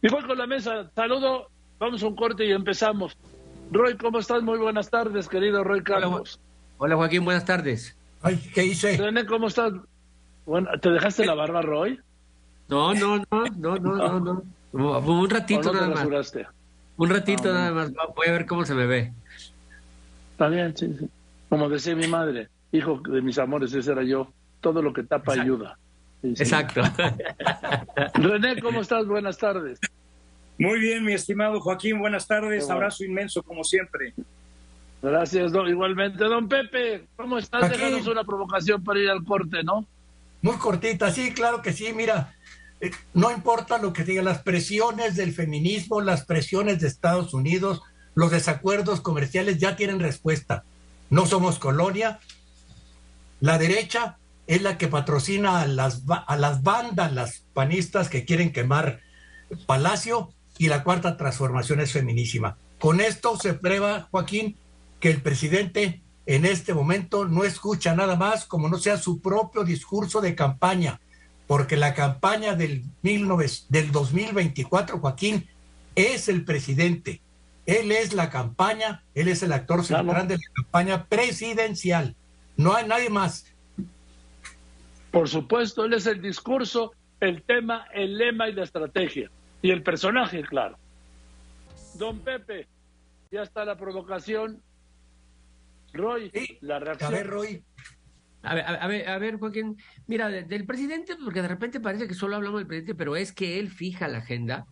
Y voy con la mesa. Saludo. Vamos a un corte y empezamos. Roy, ¿cómo estás? Muy buenas tardes, querido Roy Carlos. Hola, Joaquín, buenas tardes. Ay, ¿qué hice? René, ¿cómo estás? Bueno, ¿Te dejaste la barba, Roy? No, no, no, no, no, no. no. Un ratito nada más. Un ratito ah, nada más. Voy a ver cómo se me ve. Está bien, sí, sí. Como decía mi madre, hijo de mis amores, ese era yo. Todo lo que tapa ayuda. Exacto. René, ¿cómo estás? Buenas tardes. Muy bien, mi estimado Joaquín, buenas tardes. Abrazo inmenso, como siempre. Gracias, don, igualmente. Don Pepe, ¿cómo estás? Déjanos una provocación para ir al corte, ¿no? Muy cortita, sí, claro que sí. Mira, eh, no importa lo que digan las presiones del feminismo, las presiones de Estados Unidos, los desacuerdos comerciales ya tienen respuesta. No somos colonia. La derecha es la que patrocina a las, a las bandas, las panistas que quieren quemar Palacio y la cuarta transformación es feminísima. Con esto se prueba, Joaquín, que el presidente en este momento no escucha nada más como no sea su propio discurso de campaña, porque la campaña del, 19, del 2024, Joaquín, es el presidente. Él es la campaña, él es el actor central de la campaña presidencial. No hay nadie más. Por supuesto, él es el discurso, el tema, el lema y la estrategia. Y el personaje, claro. Don Pepe, ya está la provocación. Roy, la reacción. A ver, Roy. A ver, a ver, a ver, Joaquín, mira, del presidente, porque de repente parece que solo hablamos del presidente, pero es que él fija la agenda.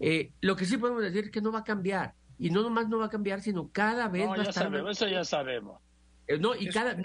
Eh, lo que sí podemos decir es que no va a cambiar. Y no nomás no va a cambiar, sino cada vez va a estar... Sabemos, eso ya sabemos. Eh, no, y cada...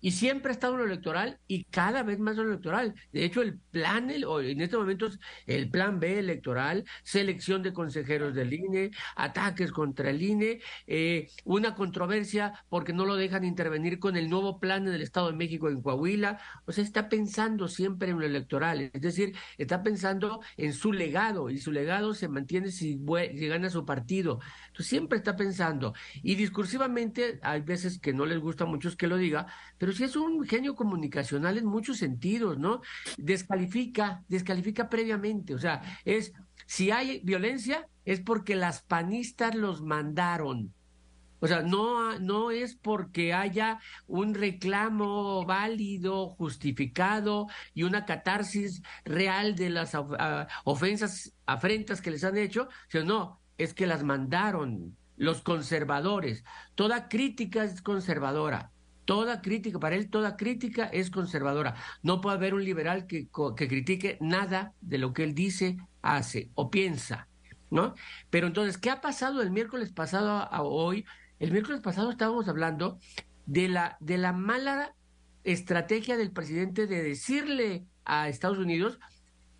Y siempre ha estado en lo electoral y cada vez más lo electoral. De hecho, el plan, el, en estos momentos, el plan B electoral, selección de consejeros del INE, ataques contra el INE, eh, una controversia porque no lo dejan intervenir con el nuevo plan en el Estado de México en Coahuila. O sea, está pensando siempre en lo electoral. Es decir, está pensando en su legado y su legado se mantiene si, si gana su partido. Entonces, siempre está pensando. Y discursivamente, hay veces que no les gusta a muchos que lo diga, pero pero sí es un genio comunicacional en muchos sentidos, ¿no? Descalifica, descalifica previamente, o sea, es, si hay violencia, es porque las panistas los mandaron. O sea, no, no es porque haya un reclamo válido, justificado y una catarsis real de las ofensas, afrentas que les han hecho, sino no, es que las mandaron los conservadores. Toda crítica es conservadora. Toda crítica, para él toda crítica es conservadora. No puede haber un liberal que, que critique nada de lo que él dice, hace o piensa, ¿no? Pero entonces, ¿qué ha pasado el miércoles pasado a hoy? El miércoles pasado estábamos hablando de la, de la mala estrategia del presidente de decirle a Estados Unidos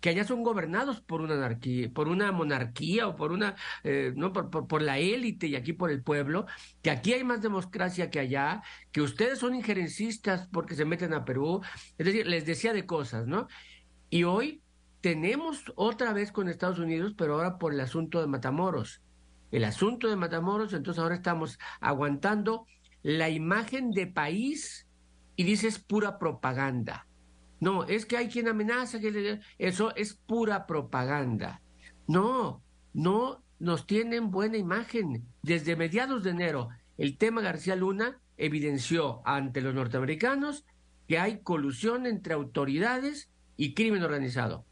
que allá son gobernados por una anarquía, por una monarquía o por una, eh, no, por, por, la élite y aquí por el pueblo, que aquí hay más democracia que allá, que ustedes son injerencistas porque se meten a Perú, es decir, les decía de cosas, ¿no? Y hoy tenemos otra vez con Estados Unidos, pero ahora por el asunto de Matamoros. El asunto de Matamoros, entonces ahora estamos aguantando la imagen de país y dices pura propaganda. No, es que hay quien amenaza que eso es pura propaganda. No, no nos tienen buena imagen. Desde mediados de enero, el tema García Luna evidenció ante los norteamericanos que hay colusión entre autoridades y crimen organizado.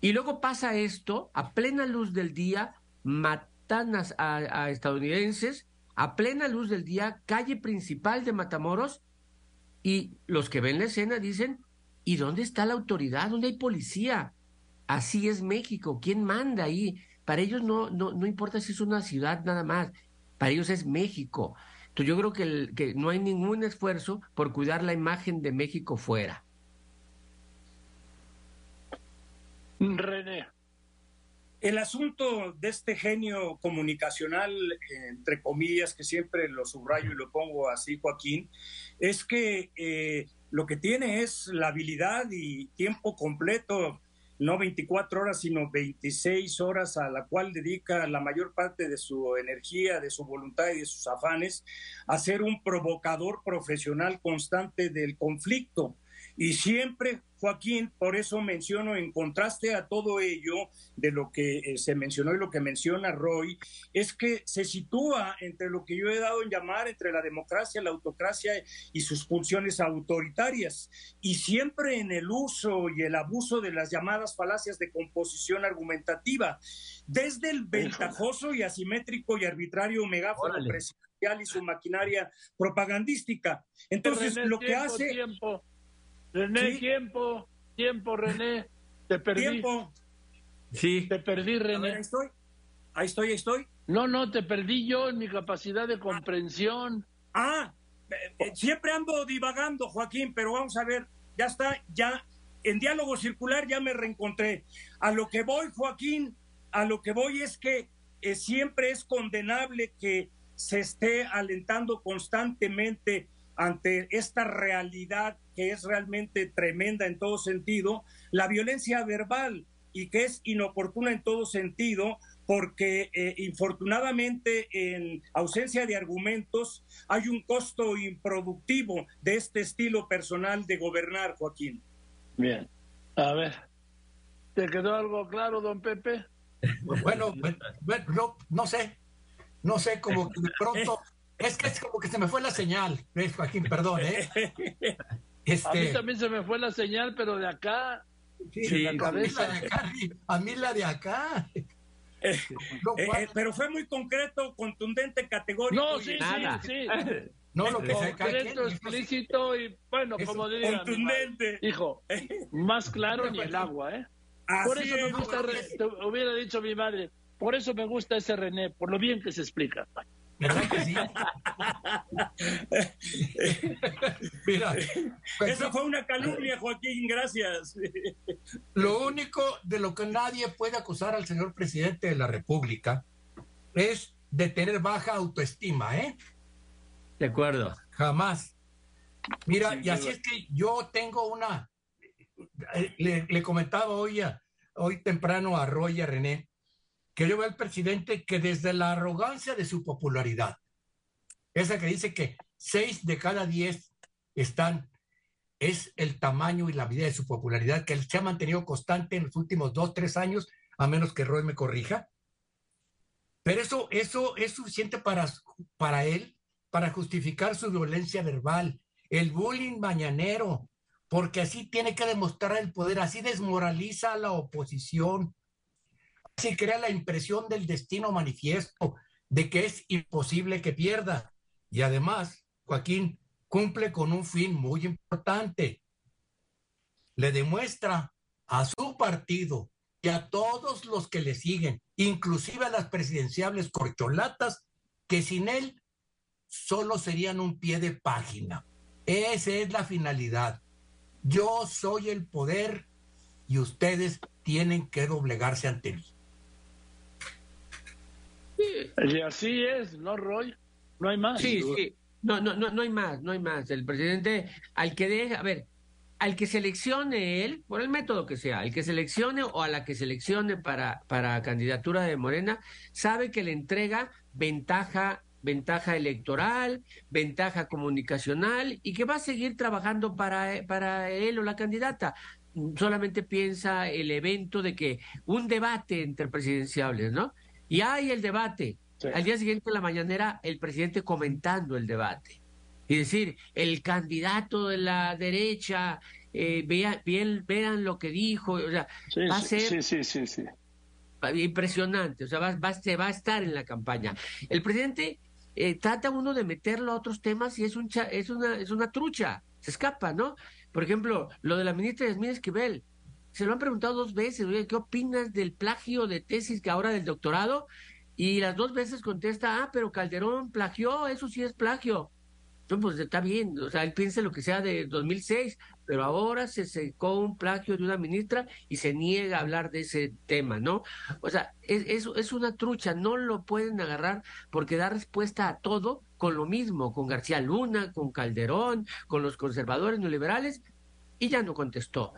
Y luego pasa esto, a plena luz del día, matan a, estadounidenses, a plena luz del día, calle principal de Matamoros, y los que ven la escena dicen, ¿Y dónde está la autoridad? ¿Dónde hay policía? Así es México. ¿Quién manda ahí? Para ellos no, no, no importa si es una ciudad nada más. Para ellos es México. Entonces yo creo que, que no hay ningún esfuerzo por cuidar la imagen de México fuera. René. El asunto de este genio comunicacional, entre comillas, que siempre lo subrayo y lo pongo así, Joaquín, es que eh, lo que tiene es la habilidad y tiempo completo, no 24 horas, sino 26 horas a la cual dedica la mayor parte de su energía, de su voluntad y de sus afanes a ser un provocador profesional constante del conflicto. Y siempre, Joaquín, por eso menciono, en contraste a todo ello, de lo que eh, se mencionó y lo que menciona Roy, es que se sitúa entre lo que yo he dado en llamar entre la democracia, la autocracia y sus funciones autoritarias, y siempre en el uso y el abuso de las llamadas falacias de composición argumentativa, desde el ventajoso y asimétrico y arbitrario megáfono presidencial y su maquinaria propagandística. Entonces, lo que hace... René, tiempo, tiempo, René. Te perdí. Tiempo. Sí. Te perdí, René. ahí estoy. Ahí estoy, ahí estoy. No, no, te perdí yo en mi capacidad de comprensión. Ah, eh, eh, siempre ando divagando, Joaquín, pero vamos a ver, ya está, ya en diálogo circular ya me reencontré. A lo que voy, Joaquín, a lo que voy es que eh, siempre es condenable que se esté alentando constantemente ante esta realidad que es realmente tremenda en todo sentido, la violencia verbal y que es inoportuna en todo sentido porque eh, infortunadamente en ausencia de argumentos hay un costo improductivo de este estilo personal de gobernar, Joaquín. Bien, a ver, ¿te quedó algo claro, don Pepe? Bueno, no, no sé, no sé, como que de pronto es que es como que se me fue la señal, ¿ves, Joaquín? Perdón, ¿eh? Este... A mí también se me fue la señal, pero de acá. Sí, la cabeza. A mí la de acá. Eh, eh, pero fue muy concreto, contundente, categórico. No, sí, sí, sí. No, lo que concreto, explícito y, bueno, como diría. Contundente. hijo, más claro ni el agua, ¿eh? por eso me gusta, hubiera dicho mi madre, por eso me gusta ese René, por lo bien que se explica. ¿Verdad que sí? Mira, pues, eso fue una calumnia, Joaquín, gracias. Lo único de lo que nadie puede acusar al señor presidente de la República es de tener baja autoestima, ¿eh? De acuerdo. Jamás. Mira, y así es que yo tengo una. Eh, le, le comentaba hoy, hoy temprano a Roy y a René que yo veo al presidente que desde la arrogancia de su popularidad, esa que dice que seis de cada diez están, es el tamaño y la vida de su popularidad que se ha mantenido constante en los últimos dos, tres años, a menos que Roy me corrija. Pero eso, eso es suficiente para, para él, para justificar su violencia verbal, el bullying mañanero, porque así tiene que demostrar el poder, así desmoraliza a la oposición, se crea la impresión del destino manifiesto, de que es imposible que pierda. Y además, Joaquín cumple con un fin muy importante. Le demuestra a su partido y a todos los que le siguen, inclusive a las presidenciables corcholatas, que sin él solo serían un pie de página. Esa es la finalidad. Yo soy el poder y ustedes tienen que doblegarse ante mí. Y así es, ¿no, Roy? No hay más. Sí, sí. No, no, no, no hay más, no hay más. El presidente, al que deja, a ver, al que seleccione él, por el método que sea, al que seleccione o a la que seleccione para, para candidatura de Morena, sabe que le entrega ventaja, ventaja electoral, ventaja comunicacional y que va a seguir trabajando para, para él o la candidata solamente piensa el evento de que un debate entre presidenciables, ¿no? Y hay el debate. Al día siguiente de la mañanera, el presidente comentando el debate. Y decir, el candidato de la derecha, eh, vean, vean, lo que dijo. O sea, va a ser impresionante. O sea, va, va, va a estar en la campaña. El presidente eh, trata uno de meterlo a otros temas y es, un es, una, es una trucha. Se escapa, ¿no? Por ejemplo, lo de la ministra Yasmín Esquivel se lo han preguntado dos veces, oye, ¿qué opinas del plagio de tesis que ahora del doctorado? Y las dos veces contesta, ah, pero Calderón plagió, eso sí es plagio. Entonces, pues está bien, o sea, él piensa lo que sea de 2006, pero ahora se secó un plagio de una ministra y se niega a hablar de ese tema, ¿no? O sea, es, es una trucha, no lo pueden agarrar porque da respuesta a todo con lo mismo, con García Luna, con Calderón, con los conservadores neoliberales, y ya no contestó.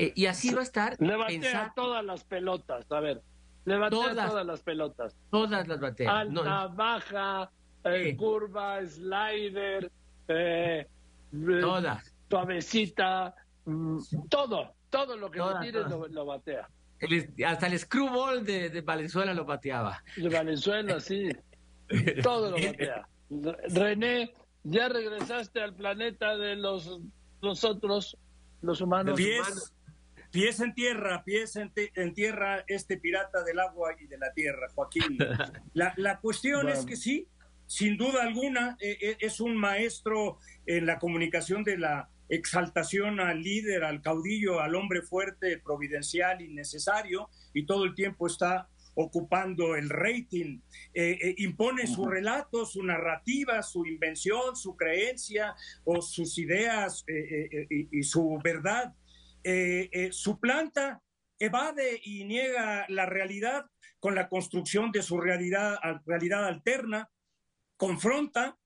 Eh, y así va a estar. Le batea todas las pelotas, a ver. Le batea todas, todas las pelotas. Todas las batea. Alta, baja, eh, curva, slider, eh, todas. suavecita, Mm, todo, todo lo que lo tire lo, batea. hasta el screwball de, de, Valenzuela lo bateaba. De Valenzuela, sí. todo lo batea. René, ya regresaste al planeta de los nosotros, los humanos. Pies en tierra, pies en, tierra, este pirata del agua y de la tierra, Joaquín. La, la cuestión es que sí, sin duda alguna, eh, eh, es un maestro en la comunicación de la exaltación al líder, al caudillo, al hombre fuerte, providencial y necesario, y todo el tiempo está ocupando el rating, eh, impone su relato, su narrativa, su invención, su creencia o sus ideas y, su verdad. Su planta evade y niega la realidad con la construcción de su realidad, realidad alterna, confronta,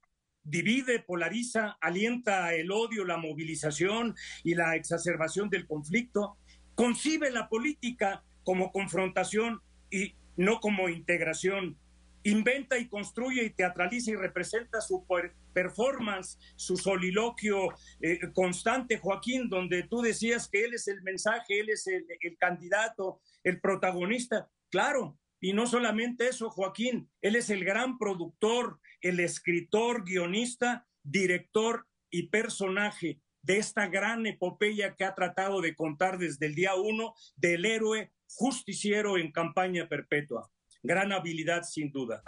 divide, polariza, alienta el odio, la movilización y la exacerbación del conflicto, concibe la política como confrontación y no como integración, inventa y construye y teatraliza y representa su performance, su soliloquio eh, constante, Joaquín, donde tú decías que él es el mensaje, él es el candidato, el protagonista. Claro, y no solamente eso, Joaquín, él es el gran productor, el escritor, guionista, director y personaje de esta gran epopeya que ha tratado de contar desde el día uno del héroe justiciero en campaña perpetua. Gran habilidad, sin duda.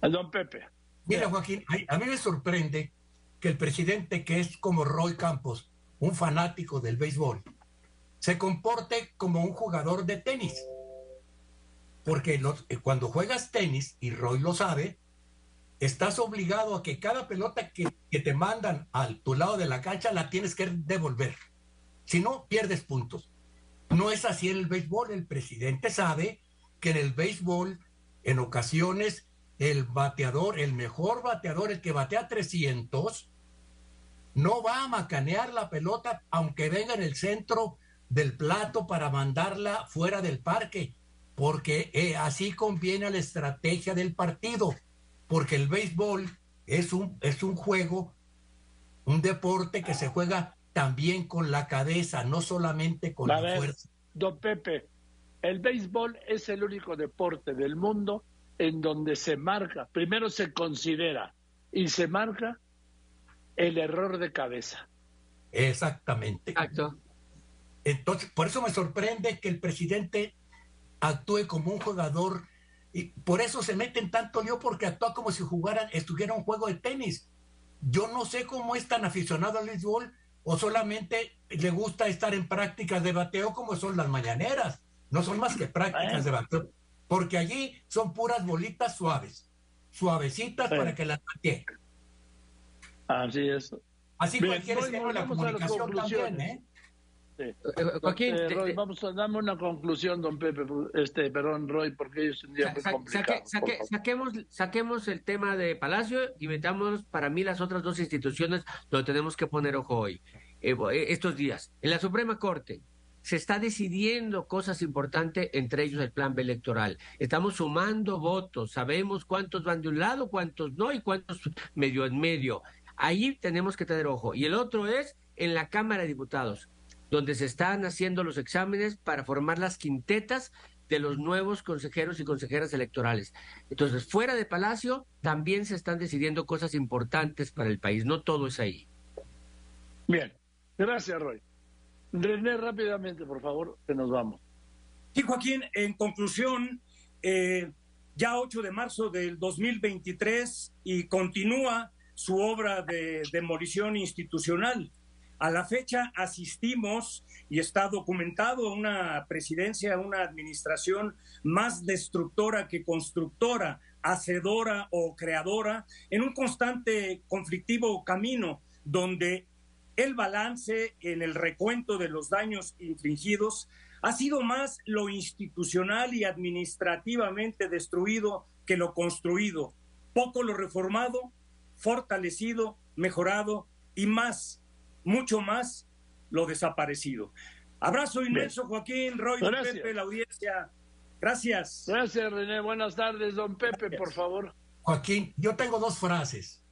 Don Pepe. Mira, Joaquín, a mí me sorprende que el presidente, que es como Roy Campos, un fanático del béisbol, se comporte como un jugador de tenis porque eh, cuando juegas tenis, y Roy lo sabe, estás obligado a que cada pelota que, te mandan al tu lado de la cancha la tienes que devolver. Si no, pierdes puntos. No es así en el béisbol. El presidente sabe que en el béisbol, en ocasiones, el bateador, el mejor bateador, el que batea 300, no va a macanear la pelota aunque venga en el centro del plato para mandarla fuera del parque porque eh, así conviene a la estrategia del partido, porque el béisbol es un, es un juego, un deporte que se juega también con la cabeza, no solamente con la fuerza. Don Pepe, el béisbol es el único deporte del mundo en donde se marca, primero se considera y se marca el error de cabeza. Exactamente. Exacto. Entonces, por eso me sorprende que el presidente actúe como un jugador y por eso se meten tanto lío porque actúa como si jugaran, estuviera un juego de tenis. Yo no sé cómo es tan aficionado al béisbol o solamente le gusta estar en prácticas de bateo como son las mañaneras. No son más que prácticas de bateo, porque allí son puras bolitas suaves, suavecitas para que las batee. Así es. Así cualquier la comunicación también, ¿eh? Eh, Joaquín, este, vamos a darme una conclusión, don Pepe, este, perdón, Roy, porque ellos un día saquemos, saquemos el tema de Palacio y metamos para mí las otras dos instituciones donde tenemos que poner ojo hoy, eh, eh, estos días. En la Suprema Corte se está decidiendo cosas importantes, entre ellos el plan B electoral. Estamos sumando votos, sabemos cuántos van de un lado, cuántos no y cuántos medio en medio. Ahí tenemos que tener ojo. Y el otro es en la Cámara de Diputados donde se están haciendo los exámenes para formar las quintetas de los nuevos consejeros y consejeras electorales. Entonces, fuera de Palacio, también se están decidiendo cosas importantes para el país. No todo es ahí. Bien, gracias, Roy. René, rápidamente, por favor, que nos vamos. Sí, Joaquín, en conclusión, eh, ya 8 de marzo del 2023 y continúa su obra de demolición institucional a la fecha asistimos, y está documentado, una presidencia, una administración más destructora que constructora, hacedora o creadora, en un constante conflictivo camino donde el balance en el recuento de los daños infligidos ha sido más lo institucional y administrativamente destruido que lo construido, poco lo reformado, fortalecido, mejorado y más mucho más lo desaparecido. Abrazo inmenso, Joaquín, Roy, Pepe, la audiencia. Gracias. Gracias, René. Buenas tardes, don Pepe, por favor. Joaquín, yo tengo dos frases.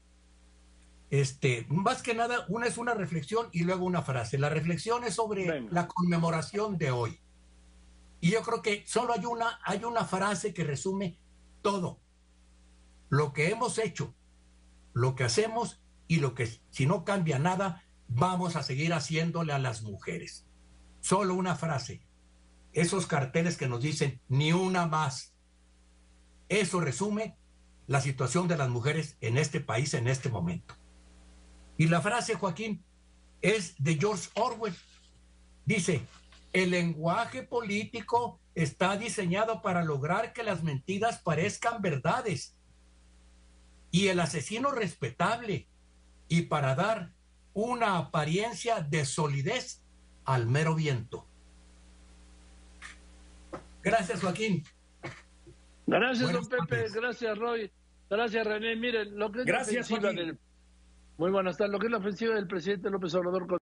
Este, más que nada, una es una reflexión y luego una frase. La reflexión es sobre la conmemoración de hoy. Y yo creo que solo hay una, hay una frase que resume todo. Lo que hemos hecho, lo que hacemos y lo que, si no cambia nada, vamos a seguir haciéndole a las mujeres. Solo una frase. Esos carteles que nos dicen ni una más. Eso resume la situación de las mujeres en este país en este momento. Y la frase, Joaquín, es de George Orwell. Dice, el lenguaje político está diseñado para lograr que las mentiras parezcan verdades y el asesino respetable y para dar una apariencia de solidez al mero viento. Gracias, Joaquín. Gracias, don Pepe. Gracias, Roy. Gracias, René. Miren, lo que es Gracias, la ofensiva del... Muy buenas tardes. Lo que es la ofensiva del presidente López Obrador